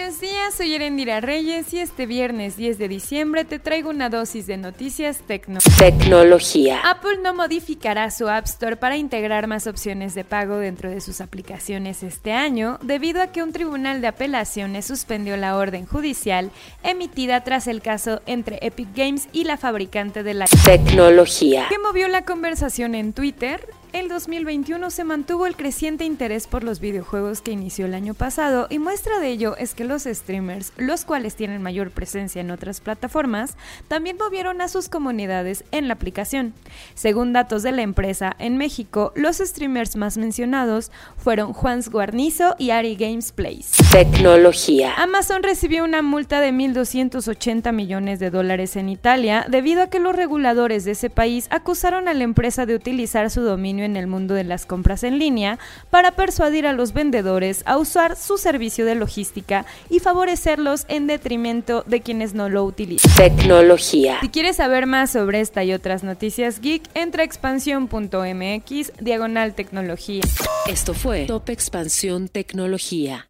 Buenos días, soy Erendira Reyes y este viernes 10 de diciembre te traigo una dosis de noticias tecno. Tecnología. Apple no modificará su App Store para integrar más opciones de pago dentro de sus aplicaciones este año, debido a que un tribunal de apelaciones suspendió la orden judicial emitida tras el caso entre Epic Games y la fabricante de la Tecnología. que movió la conversación en Twitter. El 2021 se mantuvo el creciente interés por los videojuegos que inició el año pasado y muestra de ello es que los streamers, los cuales tienen mayor presencia en otras plataformas, también movieron a sus comunidades en la aplicación. Según datos de la empresa, en México los streamers más mencionados fueron Juan Guarnizo y Ari Games Plays. Tecnología. Amazon recibió una multa de 1.280 millones de dólares en Italia debido a que los reguladores de ese país acusaron a la empresa de utilizar su dominio en el mundo de las compras en línea para persuadir a los vendedores a usar su servicio de logística y favorecerlos en detrimento de quienes no lo utilizan. Tecnología. Si quieres saber más sobre esta y otras noticias geek, entra a expansión.mx diagonal tecnología. Esto fue Top Expansión Tecnología.